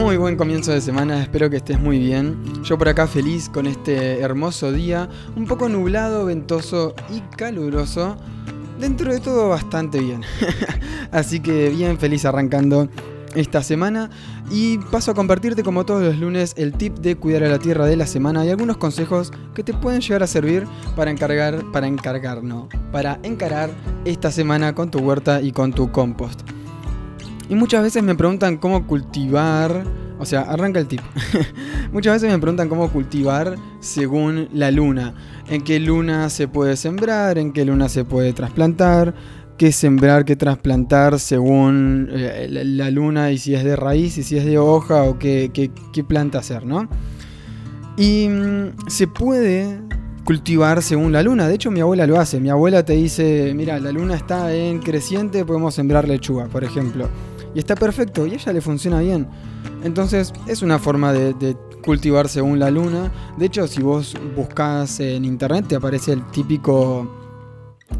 Muy buen comienzo de semana, espero que estés muy bien. Yo por acá feliz con este hermoso día, un poco nublado, ventoso y caluroso. Dentro de todo bastante bien. Así que bien feliz arrancando esta semana y paso a compartirte como todos los lunes el tip de cuidar a la tierra de la semana y algunos consejos que te pueden llegar a servir para encargar, para encargar, no, para encarar esta semana con tu huerta y con tu compost. Y muchas veces me preguntan cómo cultivar, o sea, arranca el tip. muchas veces me preguntan cómo cultivar según la luna, en qué luna se puede sembrar, en qué luna se puede trasplantar, qué sembrar, qué trasplantar según eh, la, luna y si es de raíz y si es de hoja o qué, qué, planta hacer, ¿no? Y mm, se puede cultivar según la luna. De hecho, mi abuela lo hace. Mi abuela te dice, mira, la luna está en creciente, podemos sembrar lechuga, por ejemplo. Y está perfecto, y a ella le funciona bien. Entonces, es una forma de, cultivar según la luna. De hecho, si vos buscas en internet, te aparece el típico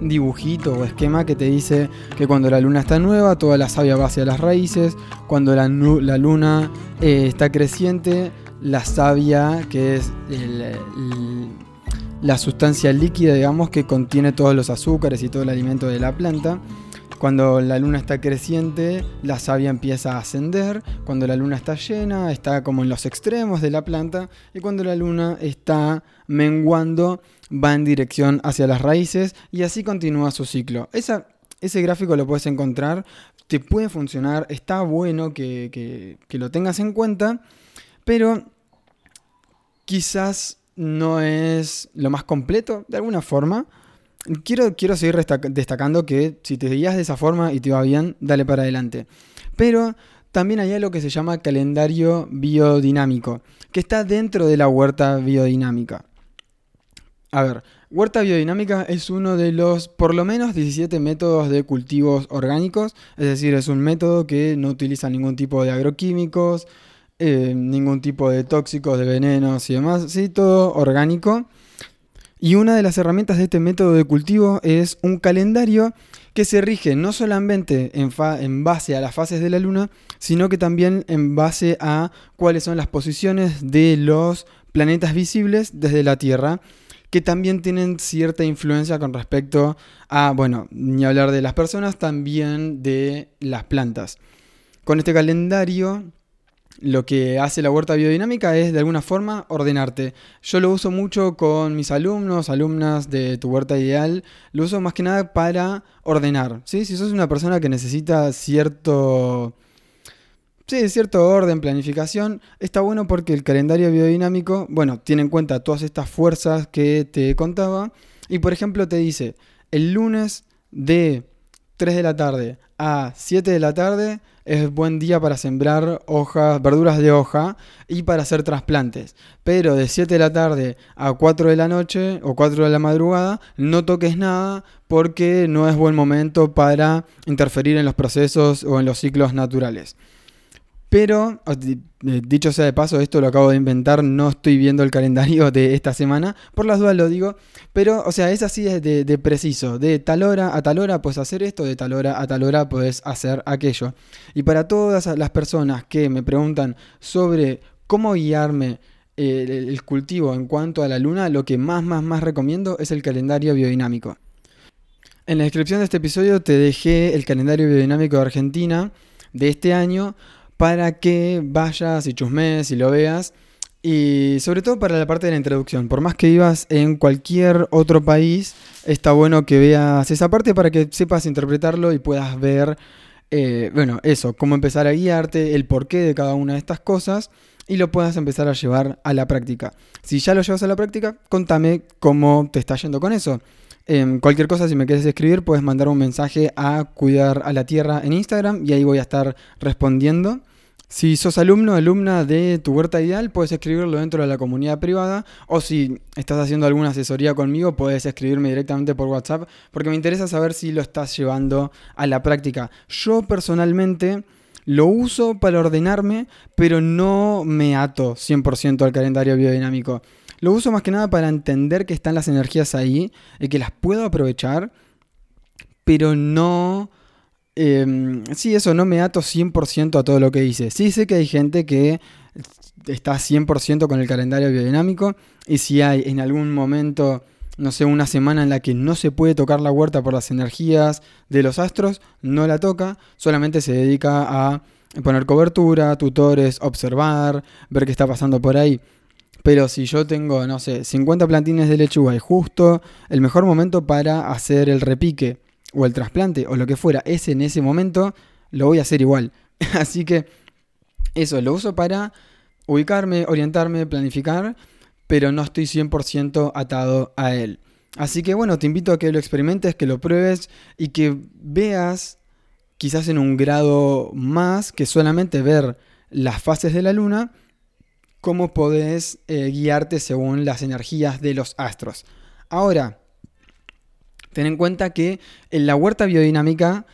dibujito o esquema que te dice que cuando la luna está nueva, toda la savia va hacia las raíces, cuando la, luna eh, está creciente, la savia, que es la sustancia líquida, digamos, que contiene todos los azúcares y todo el alimento de la planta, cuando la luna está creciente, la savia empieza a ascender. Cuando la luna está llena, está como en los extremos de la planta. Y cuando la luna está menguando, va en dirección hacia las raíces y así continúa su ciclo. ese gráfico lo puedes encontrar, te puede funcionar, está bueno que, lo tengas en cuenta, pero quizás no es lo más completo de alguna forma. Quiero, quiero seguir destacando que si te guías de esa forma y te va bien, dale para adelante. Pero también hay algo que se llama calendario biodinámico, que está dentro de la huerta biodinámica. A ver, huerta biodinámica es uno de los por lo menos 17 métodos de cultivos orgánicos, es decir, es un método que no utiliza ningún tipo de agroquímicos, eh, ningún tipo de tóxicos, de venenos y demás, sí, todo orgánico y una de las herramientas de este método de cultivo es un calendario que se rige no solamente en, base a las fases de la luna, sino que también en base a cuáles son las posiciones de los planetas visibles desde la Tierra, que también tienen cierta influencia con respecto a, bueno, ni hablar de las personas, también de las plantas. Con este calendario lo que hace la huerta biodinámica es de alguna forma ordenarte. Yo lo uso mucho con mis alumnos, alumnas de tu huerta ideal. Lo uso más que nada para ordenar. ¿sí? Si sos una persona que necesita cierto, sí, cierto orden, planificación, está bueno porque el calendario biodinámico, bueno, tiene en cuenta todas estas fuerzas que te contaba. Y por ejemplo te dice, el lunes de 3 de la tarde a 7 de la tarde es buen día para sembrar hojas, verduras de hoja y para hacer trasplantes. Pero de 7 de la tarde a 4 de la noche o 4 de la madrugada no toques nada porque no es buen momento para interferir en los procesos o en los ciclos naturales. Pero, dicho sea de paso, esto lo acabo de inventar, no estoy viendo el calendario de esta semana, por las dudas lo digo, pero, o sea, es así de, preciso, de tal hora a tal hora puedes hacer esto, de tal hora a tal hora puedes hacer aquello. Y para todas las personas que me preguntan sobre cómo guiarme el, el cultivo en cuanto a la luna, lo que más, más, más recomiendo es el calendario biodinámico. En la descripción de este episodio te dejé el calendario biodinámico de Argentina de este año para que vayas y chusmes y lo veas. Y sobre todo para la parte de la introducción. Por más que vivas en cualquier otro país, está bueno que veas esa parte para que sepas interpretarlo y puedas ver, eh, bueno, eso, cómo empezar a guiarte, el porqué de cada una de estas cosas y lo puedas empezar a llevar a la práctica. Si ya lo llevas a la práctica, contame cómo te está yendo con eso. Em, cualquier cosa, si me quieres escribir, puedes mandar un mensaje a Cuidar a la Tierra en Instagram y ahí voy a estar respondiendo. Si sos alumno o alumna de tu huerta ideal, puedes escribirlo dentro de la comunidad privada. O si estás haciendo alguna asesoría conmigo, puedes escribirme directamente por WhatsApp, porque me interesa saber si lo estás llevando a la práctica. Yo personalmente lo uso para ordenarme, pero no me ato 100% al calendario biodinámico. Lo uso más que nada para entender que están las energías ahí y que las puedo aprovechar, pero no Em, sí, eso, no me ato 100% a todo lo que dice. Sí sé que hay gente que está 100% con el calendario biodinámico y si hay en algún momento, no sé, una semana en la que no se puede tocar la huerta por las energías de los astros, no la toca, solamente se dedica a poner cobertura, tutores, observar, ver qué está pasando por ahí. Pero si yo tengo, no sé, 50 plantines de lechuga y justo el mejor momento para hacer el repique o el trasplante o lo que fuera es en ese momento, lo voy a hacer igual. Así que eso lo uso para ubicarme, orientarme, planificar, pero no estoy 100% atado a él. Así que bueno, te invito a que lo experimentes, que lo pruebes y que veas quizás en un grado más que solamente ver las fases de la luna, cómo podés eh, guiarte según las energías de los astros. Ahora, ten en cuenta que en la huerta biodinámica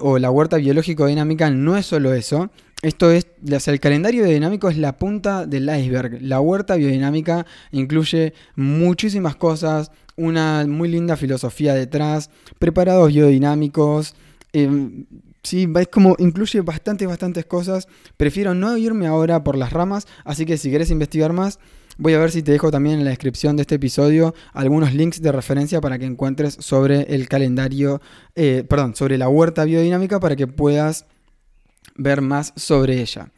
o la huerta biológico-dinámica no es solo eso. Esto es, el calendario biodinámico es la punta del iceberg. La huerta biodinámica incluye muchísimas cosas, una muy linda filosofía detrás, preparados biodinámicos. Em, sí, es como incluye bastantes, bastantes cosas. Prefiero no irme ahora por las ramas, así que si quieres investigar más, Voy a ver si te dejo también en la descripción de este episodio algunos links de referencia para que encuentres sobre el calendario, eh, perdón, sobre la huerta biodinámica para que puedas ver más sobre ella.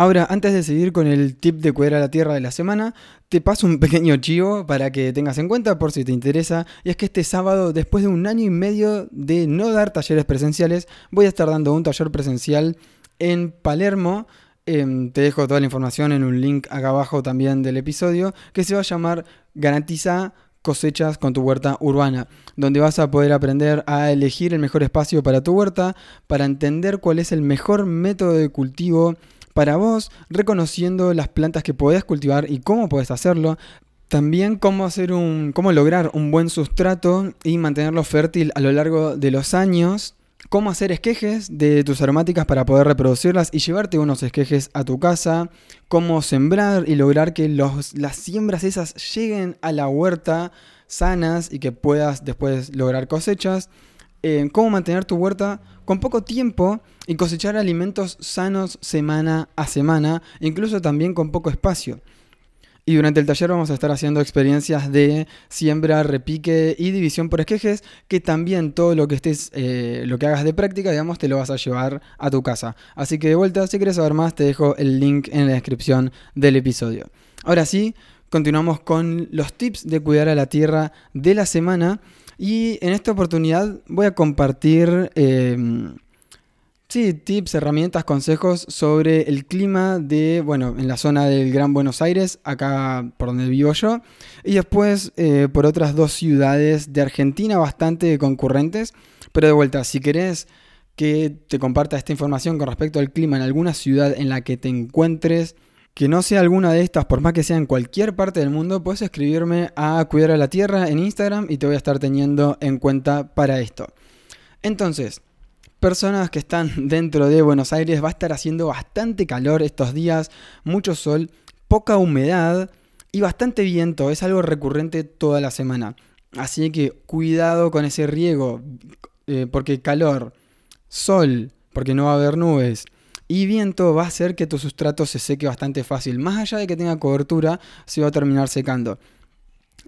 Ahora, antes de seguir con el tip de cuidar a la tierra de la semana, te paso un pequeño chivo para que tengas en cuenta por si te interesa. Y es que este sábado, después de un año y medio de no dar talleres presenciales, voy a estar dando un taller presencial en Palermo Em, te dejo toda la información en un link acá abajo también del episodio que se va a llamar Garantiza cosechas con tu huerta urbana, donde vas a poder aprender a elegir el mejor espacio para tu huerta, para entender cuál es el mejor método de cultivo para vos, reconociendo las plantas que podés cultivar y cómo podés hacerlo, también cómo hacer un cómo lograr un buen sustrato y mantenerlo fértil a lo largo de los años. Cómo hacer esquejes de tus aromáticas para poder reproducirlas y llevarte unos esquejes a tu casa, cómo sembrar y lograr que los, las siembras esas lleguen a la huerta sanas y que puedas después lograr cosechas, eh, cómo mantener tu huerta con poco tiempo y cosechar alimentos sanos semana a semana, incluso también con poco espacio. Y durante el taller vamos a estar haciendo experiencias de siembra, repique y división por esquejes, que también todo lo que estés, eh, lo que hagas de práctica, digamos, te lo vas a llevar a tu casa. Así que de vuelta, si quieres saber más, te dejo el link en la descripción del episodio. Ahora sí, continuamos con los tips de cuidar a la tierra de la semana. Y en esta oportunidad voy a compartir... Eh, Sí, tips, herramientas, consejos sobre el clima de, bueno, en la zona del Gran Buenos Aires, acá por donde vivo yo, y después eh, por otras dos ciudades de Argentina bastante concurrentes, pero de vuelta, si querés que te comparta esta información con respecto al clima en alguna ciudad en la que te encuentres, que no sea alguna de estas, por más que sea en cualquier parte del mundo, puedes escribirme a Cuidar a la Tierra en Instagram y te voy a estar teniendo en cuenta para esto. Entonces, personas que están dentro de Buenos Aires va a estar haciendo bastante calor estos días, mucho sol, poca humedad y bastante viento. Es algo recurrente toda la semana. Así que cuidado con ese riego, eh, porque calor, sol, porque no va a haber nubes. Y viento va a hacer que tu sustrato se seque bastante fácil. Más allá de que tenga cobertura, se va a terminar secando.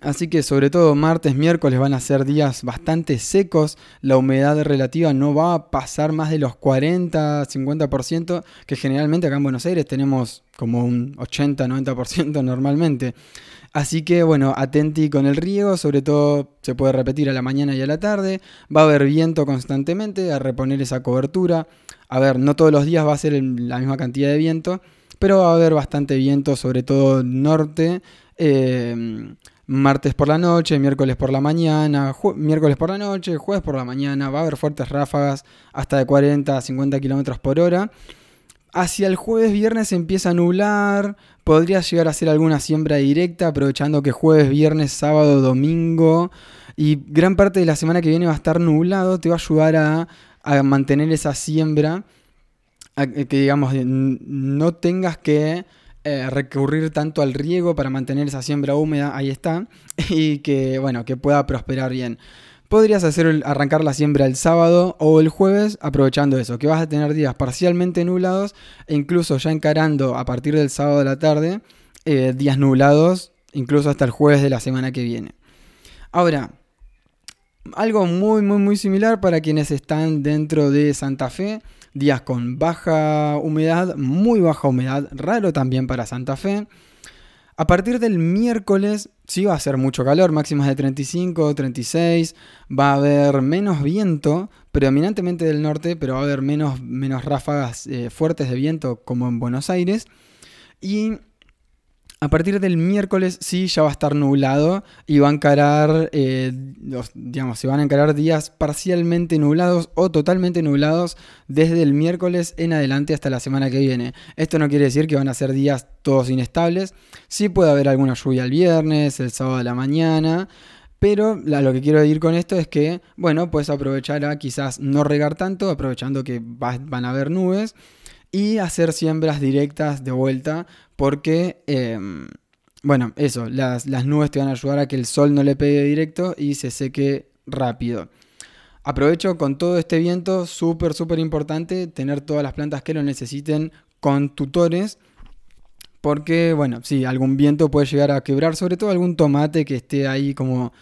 Así que sobre todo martes, miércoles van a ser días bastante secos, la humedad relativa no va a pasar más de los 40, 50%, que generalmente acá en Buenos Aires tenemos como un 80, 90% normalmente. Así que bueno, atenti con el riego, sobre todo se puede repetir a la mañana y a la tarde, va a haber viento constantemente, a reponer esa cobertura. A ver, no todos los días va a ser la misma cantidad de viento, pero va a haber bastante viento, sobre todo norte. Eh, martes por la noche, miércoles por la mañana, miércoles por la noche, jueves por la mañana, va a haber fuertes ráfagas hasta de 40 a 50 kilómetros por hora. Hacia el jueves, viernes empieza a nublar, podría llegar a hacer alguna siembra directa, aprovechando que jueves, viernes, sábado, domingo y gran parte de la semana que viene va a estar nublado, te va a ayudar a, a mantener esa siembra, que digamos no tengas que eh, recurrir tanto al riego para mantener esa siembra húmeda, ahí está, y que, bueno, que pueda prosperar bien. podrías hacer arrancar la siembra el sábado o el jueves aprovechando eso, que vas a tener días parcialmente nublados e incluso ya encarando a partir del sábado de la tarde eh, días nublados, incluso hasta el jueves de la semana que viene. Ahora, algo muy, muy, muy similar para quienes están dentro de Santa Fe, días con baja humedad, muy baja humedad, raro también para Santa Fe. A partir del miércoles sí va a ser mucho calor, máximas de 35, 36, va a haber menos viento, predominantemente del norte, pero va a haber menos, menos ráfagas eh, fuertes de viento como en Buenos Aires. Y a partir del miércoles sí ya va a estar nublado y va a encarar, eh, digamos, se van a encarar días parcialmente nublados o totalmente nublados desde el miércoles en adelante hasta la semana que viene. Esto no quiere decir que van a ser días todos inestables. Sí puede haber alguna lluvia el viernes, el sábado de la mañana. Pero lo que quiero decir con esto es que, bueno, puedes aprovechar a quizás no regar tanto, aprovechando que van a haber nubes y hacer siembras directas de vuelta porque, em, bueno, eso, las, las, nubes te van a ayudar a que el sol no le pegue directo y se seque rápido. Aprovecho con todo este viento, súper, súper importante tener todas las plantas que lo necesiten con tutores. Porque, bueno, sí, algún viento puede llegar a quebrar, sobre todo algún tomate que esté ahí como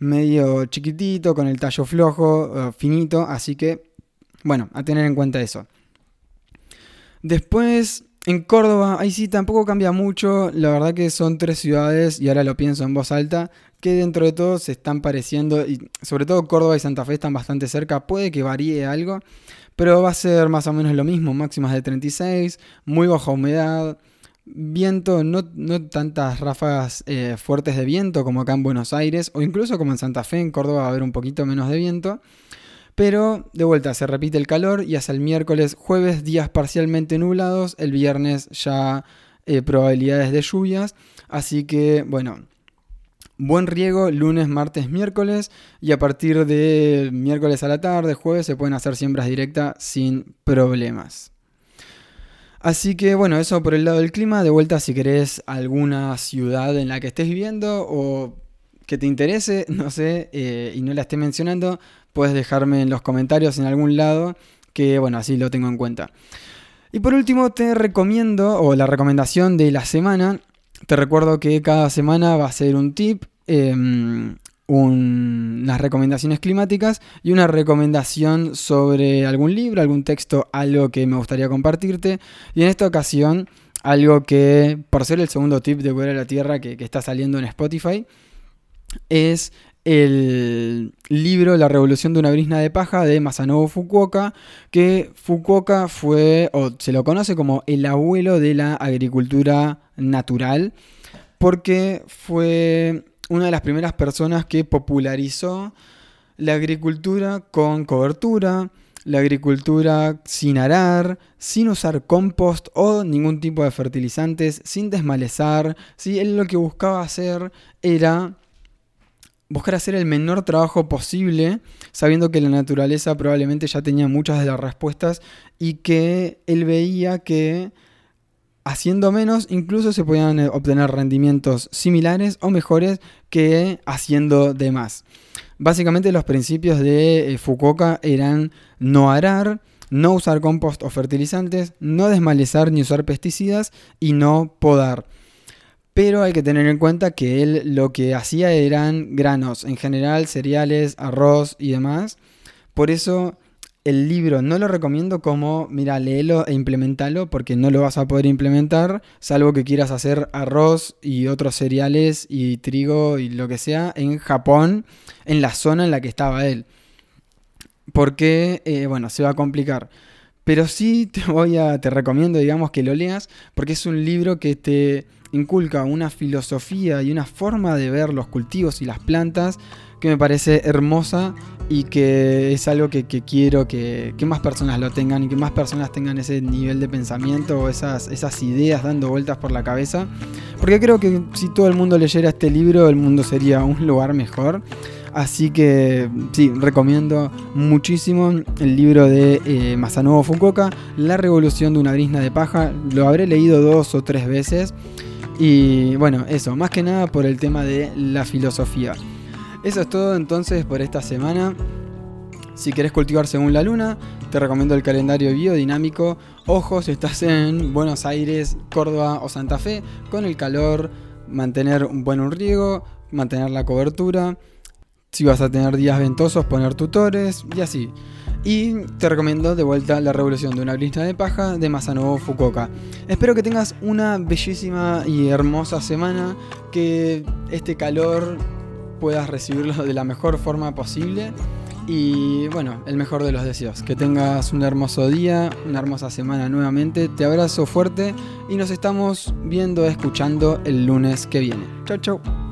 medio chiquitito, con el tallo flojo, eh, finito. Así que, bueno, a tener en cuenta eso. Después, en Córdoba, ahí sí tampoco cambia mucho. La verdad que son tres ciudades, y ahora lo pienso en voz alta, que dentro de todo se están pareciendo, y sobre todo Córdoba y Santa Fe están bastante cerca. Puede que varíe algo, pero va a ser más o menos lo mismo. Máximas de 36, muy baja humedad. Viento, no, tantas ráfagas eh, fuertes de viento como acá en Buenos Aires, o incluso como en Santa Fe, en Córdoba va a haber un poquito menos de viento. Pero de vuelta se repite el calor y hasta el miércoles, jueves días parcialmente nublados, el viernes ya eh, probabilidades de lluvias. Así que bueno, buen riego lunes, martes, miércoles y a partir de miércoles a la tarde, jueves se pueden hacer siembras directas sin problemas. Así que bueno, eso por el lado del clima. De vuelta si querés alguna ciudad en la que estés viviendo o que te interese, no sé, eh, y no la esté mencionando, puedes dejarme en los comentarios en algún lado, que bueno, así lo tengo en cuenta. Y por último te recomiendo, o la recomendación de la semana, te recuerdo que cada semana va a ser un tip, em, unas recomendaciones climáticas y una recomendación sobre algún libro, algún texto, algo que me gustaría compartirte. Y en esta ocasión, algo que, por ser el segundo tip de a la Tierra que, que está saliendo en Spotify, es el libro La revolución de una brisna de paja de Masanobu Fukuoka, que Fukuoka fue, o se lo conoce como el abuelo de la agricultura natural, porque fue una de las primeras personas que popularizó la agricultura con cobertura, la agricultura sin arar, sin usar compost o ningún tipo de fertilizantes, sin desmalezar. ¿sí? Él lo que buscaba hacer era buscar hacer el menor trabajo posible, sabiendo que la naturaleza probablemente ya tenía muchas de las respuestas y que él veía que haciendo menos incluso se podían eh, obtener rendimientos similares o mejores que haciendo de más. Básicamente los principios de eh, Fukuoka eran no arar, no usar compost o fertilizantes, no desmalezar ni usar pesticidas y no podar. Pero hay que tener en cuenta que él lo que hacía eran granos, en general cereales, arroz y demás. Por eso el libro no lo recomiendo como, mira, léelo e implementalo, porque no lo vas a poder implementar, salvo que quieras hacer arroz y otros cereales y trigo y lo que sea en Japón, en la zona en la que estaba él. Porque, eh, bueno, se va a complicar. Pero sí te voy a, te recomiendo, digamos, que lo leas, porque es un libro que te inculca una filosofía y una forma de ver los cultivos y las plantas que me parece hermosa y que es algo que, quiero que, más personas lo tengan y que más personas tengan ese nivel de pensamiento o esas, ideas dando vueltas por la cabeza. Porque creo que si todo el mundo leyera este libro, el mundo sería un lugar mejor. Así que sí, recomiendo muchísimo el libro de eh, Masanobu Fukuoka, La revolución de una brisna de paja. Lo habré leído dos o tres veces. Y bueno, eso, más que nada por el tema de la filosofía. Eso es todo entonces por esta semana. Si querés cultivar según la luna, te recomiendo el calendario biodinámico. Ojo si estás en Buenos Aires, Córdoba o Santa Fe, con el calor, mantener un buen riego, mantener la cobertura. Si vas a tener días ventosos, poner tutores y así. Y te recomiendo de vuelta La Revolución de una brisa de paja de Masanobu Fukuoka. Espero que tengas una bellísima y hermosa semana, que este calor puedas recibirlo de la mejor forma posible. Y bueno, el mejor de los deseos. Que tengas un hermoso día, una hermosa semana nuevamente. Te abrazo fuerte y nos estamos viendo, escuchando el lunes que viene. Chau, chau.